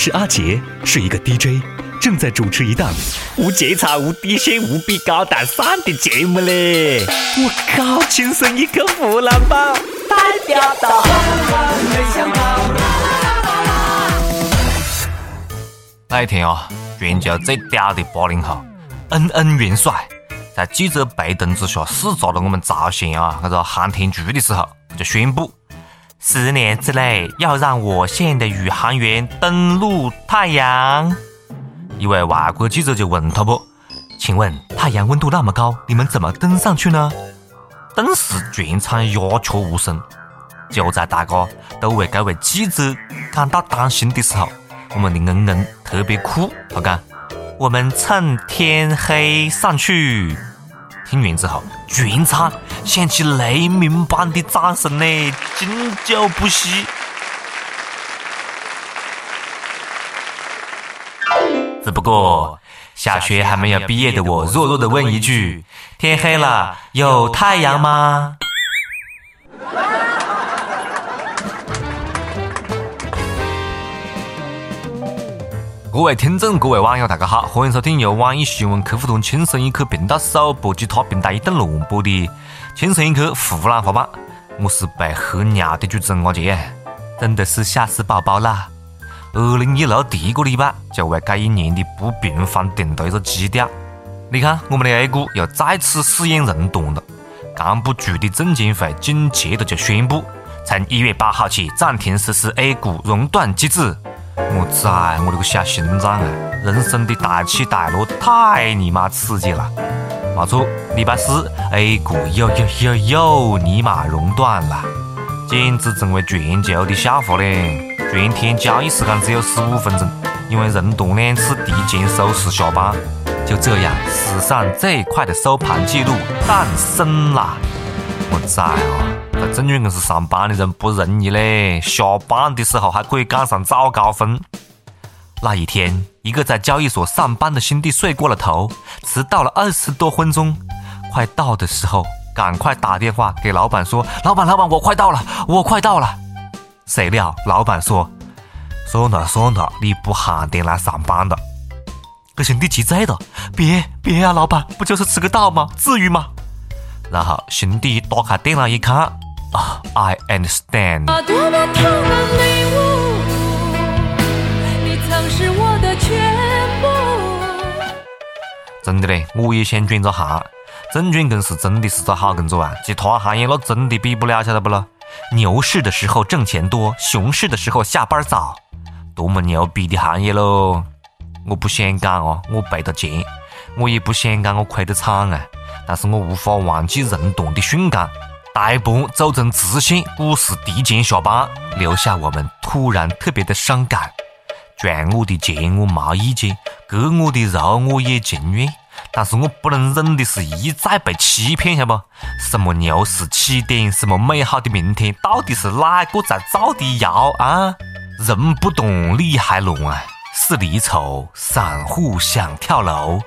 是阿杰，是一个 DJ，正在主持一档无节操、无底线、无比高大上的节目嘞！我靠，亲生一个湖南宝，代表到。那一天啊，全球最屌的八零后恩恩元帅，在记者陪同之下视察了我们朝鲜啊那个航天局的时候，就宣布。十年之内要让我县的宇航员登陆太阳。一位外国记者就问他不：“请问太阳温度那么高，你们怎么登上去呢？”顿时全场鸦雀无声。就在大家都为这位记者感到担心的时候，我们的恩恩特别酷，他讲：“我们趁天黑上去。”听完之后，全场响起雷鸣般的掌声呢，经久不息。只不过，小学还没有毕业的我，弱弱的问一句：天黑了，有太阳吗？各位听众，各位网友，大家好，欢迎收听由网易新闻客户端轻松一刻频道首播、及他平台一顿乱播的《轻松一刻湖南话版》。我是被喝尿的主持人阿杰，真的是吓死宝宝了。二零一六第一个礼拜就为这一年的不平凡定了一个基调。你看，我们的 A 股又再次试验熔断了。刚不住的证监会紧接着就宣布，从一月八号起暂停实施 A 股熔断机制。我崽，我的个小心脏啊！人生的大起大落太你妈刺激了。没错，礼拜四 A 股又又又又尼玛熔断了，简直成为全球的笑话嘞！全天交易时间只有十五分钟，因为人断两次提前收市下班。就这样，史上最快的收盘记录诞生了。我在啊！在证券公司上班的人不容易嘞，下班的时候还可以赶上早高峰。那一天，一个在交易所上班的兄弟睡过了头，迟到了二十多分钟。快到的时候，赶快打电话给老板说：“老板，老板，我快到了，我快到了。”谁料老板说：“算了算了，你不喊点来上班的。”这兄弟急在了：“别别啊，老板，不就是迟个到吗？至于吗？”然后兄弟打开电脑一看。啊，I understand。真的嘞，我也想转个行。证券公司真的是个好工作啊，其他行业那真的比不了，晓得不咯？牛市的时候挣钱多，熊市的时候下班早，多么牛逼的行业喽！我不想讲哦，我赔的钱，我也不想讲我亏的惨啊，但是我无法忘记熔断的瞬间。大盘走成直线，股市提前下班，留下我们突然特别的伤感。赚我的钱我没意见，割我的肉我也情愿，但是我不能忍的是一再被欺骗，晓得不？什么牛市起点，什么美好的明天，到底是哪个在造的谣啊？人不懂理还乱啊，是离愁，散户想跳楼。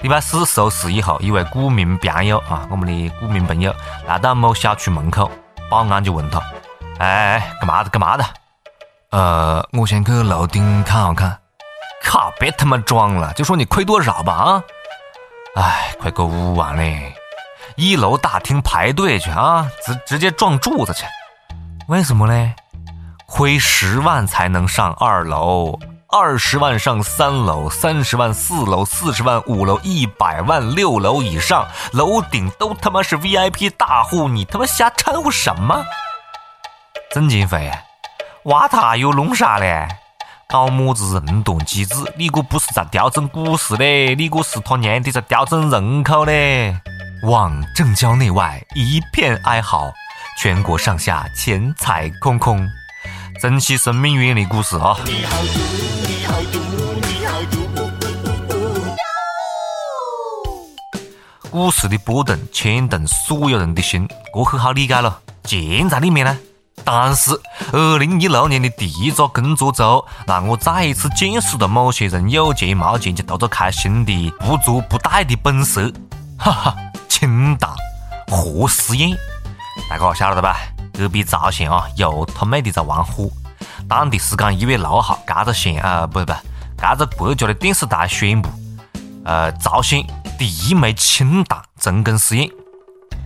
礼拜四收市以后，一位股民朋友啊，我们的股民朋友来到某小区门口，保安就问他：“哎，干嘛的？干嘛的？”“呃，我先去楼顶看好看。”“靠，别他妈装了，就说你亏多少吧啊！”“哎，亏个五万嘞，一楼大厅排队去啊，直直接撞柱子去。”“为什么嘞？亏十万才能上二楼。”二十万上三楼，三十万四楼，四十万五楼，一百万六楼以上，楼顶都他妈是 VIP 大户，你他妈瞎掺和什么？证监会，挖他又弄啥嘞？搞么子人断机制？你个不是在调整股市嘞？你个是他娘的在调整人口嘞？望正交内外一片哀嚎，全国上下钱财空空。珍惜生命，远离股市啊！股市的波动牵动所有人的心，这很好理解了，钱在里面呢。但是，二零一六年的第一个工作周，让我再一次见识了某些人有钱没钱就图着开心的不作不带的本色。哈哈，清淡核试验，大家晓得吧？隔壁朝鲜啊，又他妹的在玩火，当地时间一月六号，该个县啊，不不，该个国家的电视台宣布，呃，朝鲜第一枚氢弹成功试验。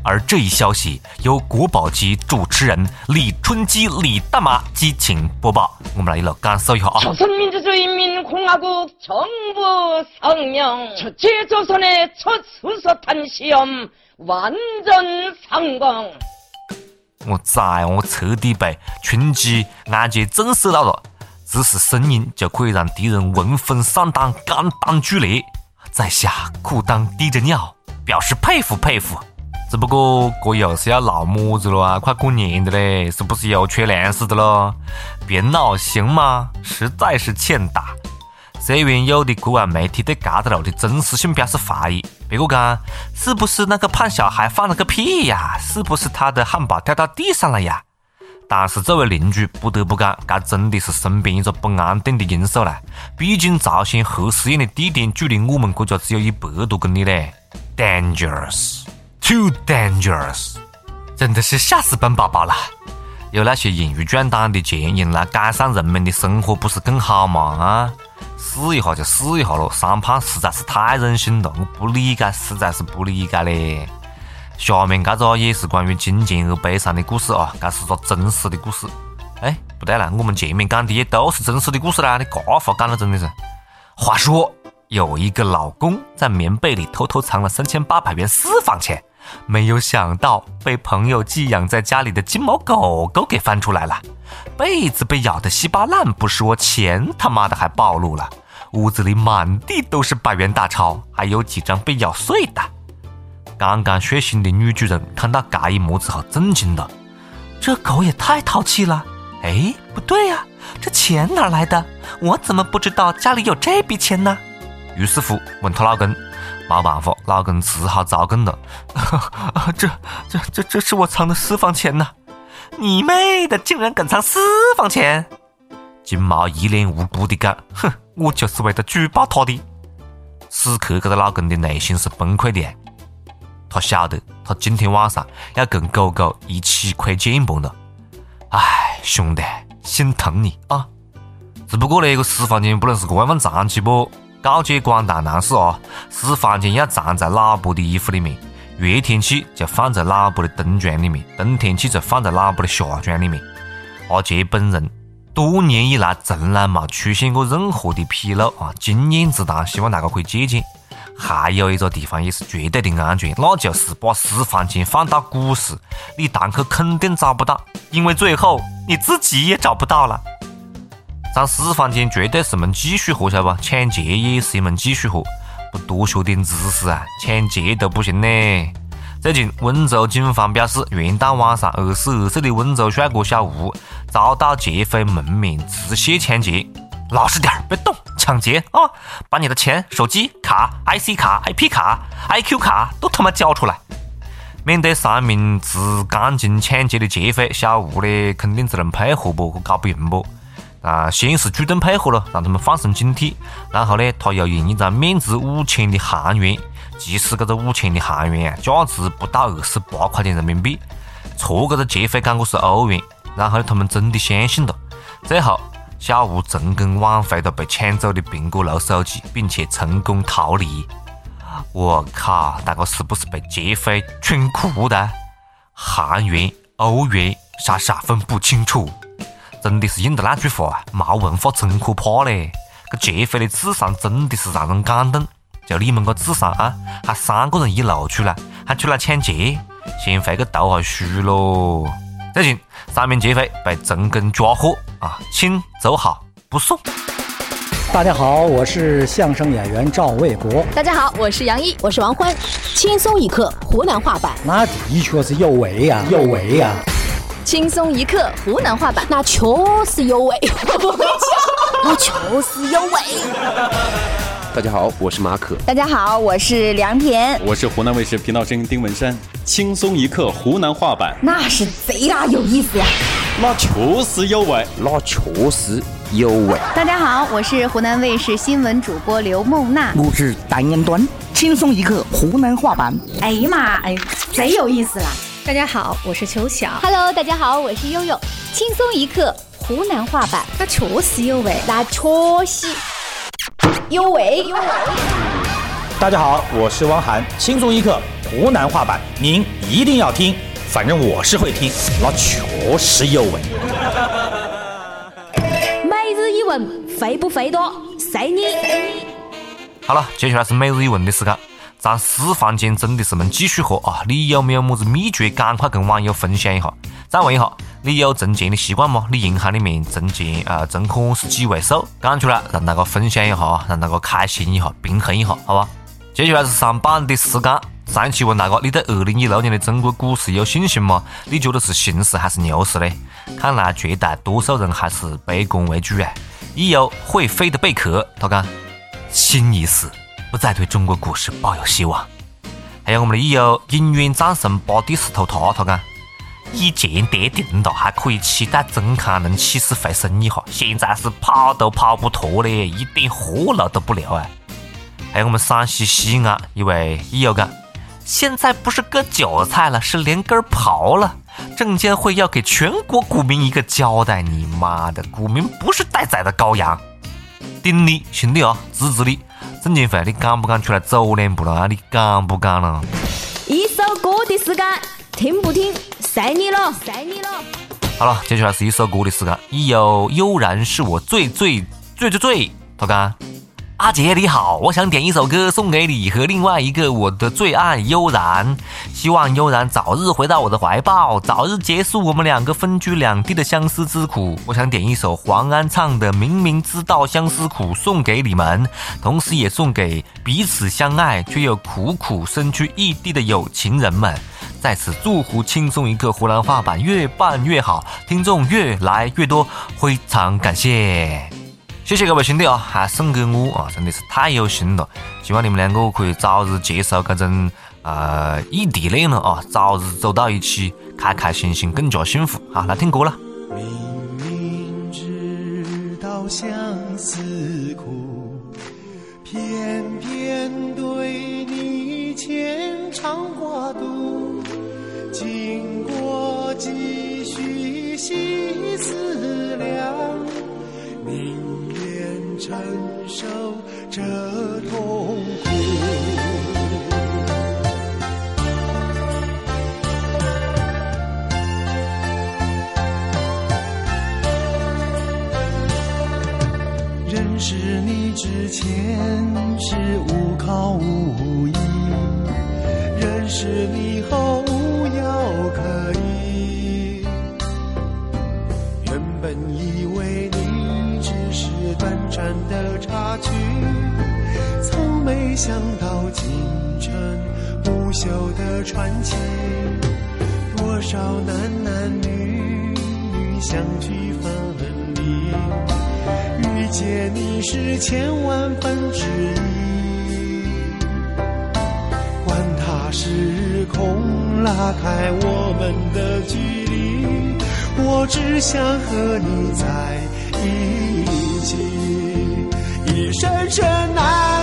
而这一消息由国宝级主持人李春基李大妈激情播报，我们来一路感受一下啊！朝鲜民主主义人民共和国정부 성명 첫째조선의첫수소탄시험완전성功。我崽，我彻底被春基安全震慑到了，只是声音就可以让敌人闻风丧胆、肝胆俱裂。在下裤裆滴着尿，表示佩服佩服。 只不过这又是要闹么子了啊？快过年的嘞，是不是又缺粮食的了？别闹行吗？实在是欠打。虽然有的国外媒体对该条路的真实性表示怀疑，别个讲是不是那个胖小孩放了个屁呀？是不是他的汉堡掉到地上了呀？但是作为邻居不得不讲，这真的是身边一个不安定的因素了。毕竟朝鲜核试验的地点距离我们国家只有一百多公里嘞，dangerous。Too dangerous，真的是吓死本宝宝了。有那些盈余壮胆的钱用来改善人民的生活，不是更好吗？啊，试一下就试一下咯。三胖实在是太任性了，我不理解，实在是不理解嘞。下面这个也是关于金钱而悲伤的故事啊，这是个真实的故事。哎，不对了，我们前面讲的也都是真实的故事啦，你这话讲的真的是。话说，有一个老公在棉被里偷偷藏了三千八百元私房钱。没有想到被朋友寄养在家里的金毛狗狗给翻出来了，被子被咬得稀巴烂，不说钱他妈的还暴露了，屋子里满地都是百元大钞，还有几张被咬碎的。刚刚睡醒的女主人看到这一幕子，好震惊的，这狗也太淘气了！哎，不对呀，这钱哪来的？我怎么不知道家里有这笔钱呢？于是乎问她老公。没办法，老公只好招供了。这、这、这、这是我藏的私房钱呐！你妹的，竟然敢藏私房钱！金毛一脸无辜的讲：“哼，我就是为了举报他的。”此刻，这个老公的内心是崩溃的。他晓得，他今天晚上要跟狗狗一起窥键盘了。哎，兄弟，心疼你啊！只不过那个私房钱不能是这样藏起不？告诫广大男士啊，私房钱要藏在老婆的衣服里面，热天气就放在老婆的冬装里面，冬天气就放在老婆的夏装里面。阿杰本人多年以来从来没出现过任何的纰漏啊，经验之谈，希望大家可以借鉴。还有一个地方也是绝对的安全，那就是把私房钱放到股市，你堂客肯定找不到，因为最后你自己也找不到了。藏私房钱绝对是门技术活，晓得不？抢劫也是一门技术活，不多学点知识啊，抢劫都不行呢。最近，温州警方表示，元旦晚上，二十二岁的温州帅哥小吴遭到劫匪蒙面持械抢劫。老实点儿，别动！抢劫啊！把你的钱、手机卡、IC 卡、IP 卡、IQ 卡都他妈交出来！面对三名持钢筋抢劫的劫匪，小吴呢肯定只能配合不，搞不赢不。啊，先是主动配合了，让他们放松警惕。然后呢，他又用一张面值五千的韩元，即使这个五千的韩元啊，价值不到二十八块钱人民币，戳这个劫匪讲我是欧元。然后呢，他们真的相信了。最后，小吴成功挽回了被抢走的苹果六手机，并且成功逃离。我靠，大哥是不是被劫匪蠢哭的？韩元、欧元，傻傻分不清楚。真的是应了那句话啊，没文化真可怕嘞！这劫匪的智商真的是让人感动。就你们个智商啊，还三个人一路出来，还出来抢劫，先回去读下书喽！最近三名劫匪被成功抓获啊，请走好不送。大家好，我是相声演员赵卫国。大家好，我是杨毅，我是王欢。轻松一刻湖南话版，那的确是有为呀，有为呀。轻松一刻湖南话版，那确实有味，那确实有味。大家好，我是马可。大家好，我是梁田。我是湖南卫视频道声音丁文山。轻松一刻湖南话版，那是贼拉有意思呀，那确实有味，那确实有味。大家好，我是湖南卫视新闻主播刘梦娜。我是单言端。轻松一刻湖南话版，哎呀妈，哎，贼有意思啦。大家好，我是邱晓。Hello，大家好，我是悠悠。轻松一刻。湖南话版，那确实有味，那确实有味有味。大家好，我是汪涵，轻松一刻湖南话版，您一定要听，反正我是会听，那确实有味。每日一问，肥不肥多？随你。好了，接下来是每日一问的时间。咱私房钱真的是们继续活啊！你有没有么子秘诀？赶快跟网友分享一下。再问一下，你有存钱的习惯吗？你银行里面存钱啊，存款是几位数？讲出来让大家分享一下啊，让大家开心一下，平衡一下，好吧？接下来是上榜的时间。上一期问大家，你对二零一六年的中国股市有信心吗？你觉得是熊市还是牛市呢？看来绝大多数人还是悲观为主啊。一有会飞的贝壳，他讲新一世。不再对中国股市抱有希望。还有我们的益友永远战神巴蒂斯图塔，他讲以前跌停了，还可以期待中康能起死回生一下，现在是跑都跑不脱了，一点活路都不留啊！还有我们陕西西安一位益友讲，现在不是割韭菜了，是连根刨了。证监会要给全国股民一个交代，你妈的，股民不是待宰的羔羊！顶你，兄弟啊，支持你！证监会，你敢不敢出来走两步了啊？你敢不敢了？一首歌的时间，听不听，随你了，随你了。好了，接下来是一首歌的时间。已有悠然是我最最最最最，他讲。阿杰你好，我想点一首歌送给你和另外一个我的最爱悠然，希望悠然早日回到我的怀抱，早日结束我们两个分居两地的相思之苦。我想点一首黄安唱的《明明知道相思苦》送给你们，同时也送给彼此相爱却又苦苦身居异地的有情人们。在此祝福轻松一刻湖南话版越办越好，听众越来越多，非常感谢。谢谢各位兄弟啊，还送给我啊，真的是太有心了！希望你们两个可以早日接受这种呃异地恋了啊，早日走到一起，开开心心，更加幸福。好，来听歌了。明明知道相思苦，偏偏对你牵肠挂肚，经过几许细思量，你。承受这痛苦，认识你之前是无靠无依，认识你后想到今晨不朽的传奇。多少男男女女相聚分离，遇见你是千万分之一。管他时空拉开我们的距离，我只想和你在一起。一生生难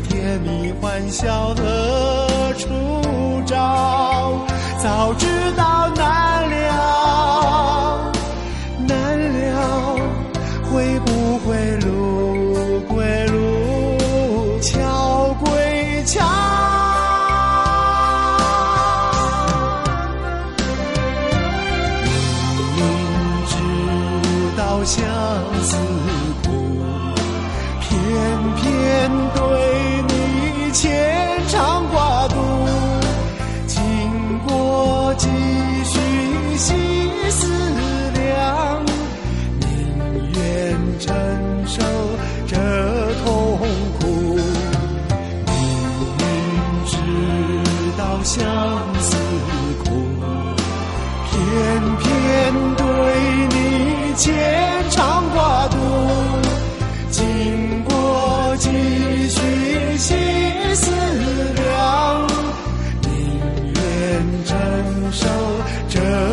甜蜜欢笑何处找？早知道几许细思量，宁愿承受这痛苦。明明知道相思苦，偏偏对你牵。承受这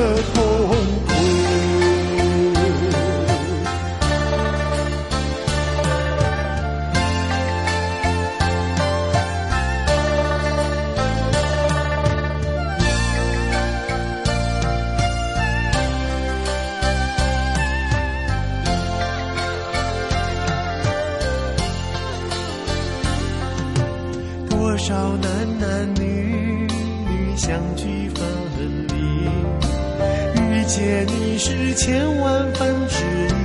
解你是千万分之一。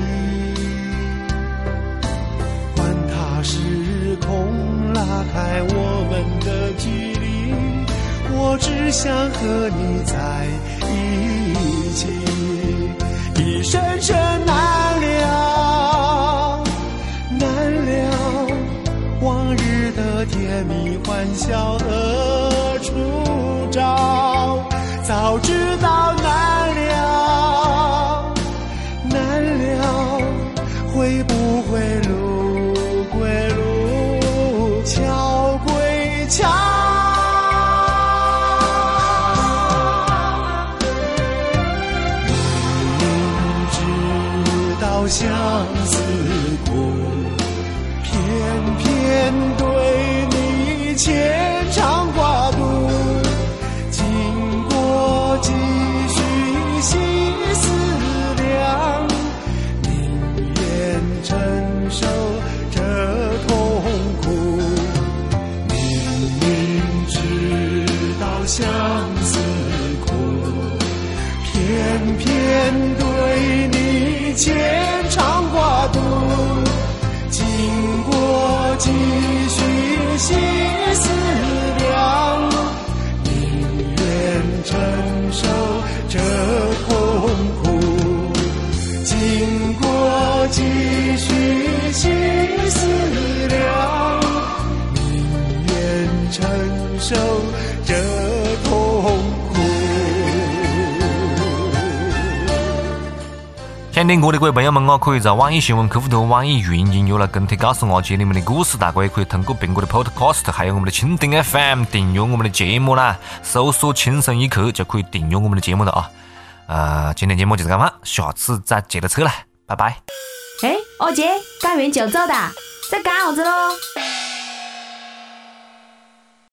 管他时空拉开我们的距离，我只想和你在一起，一生生难了，难了，往日的甜蜜欢笑何处找？早知道你不会路牵肠挂肚。经过几许细思量。宁愿承受这痛苦，经过几许细思量，宁愿承受想听歌的各位朋友们啊，可以在网易新闻客户端、网易云音乐来跟帖告诉阿杰你们的故事。大家也可以通过苹果的 Podcast，还有我们的蜻蜓 FM 订阅我们的节目啦。搜索“轻松一刻”就可以订阅我们的节目了啊。呃，今天节目就是这样，下次再接着扯了，拜拜。哎，阿杰，干完就走的，在干啥子喽？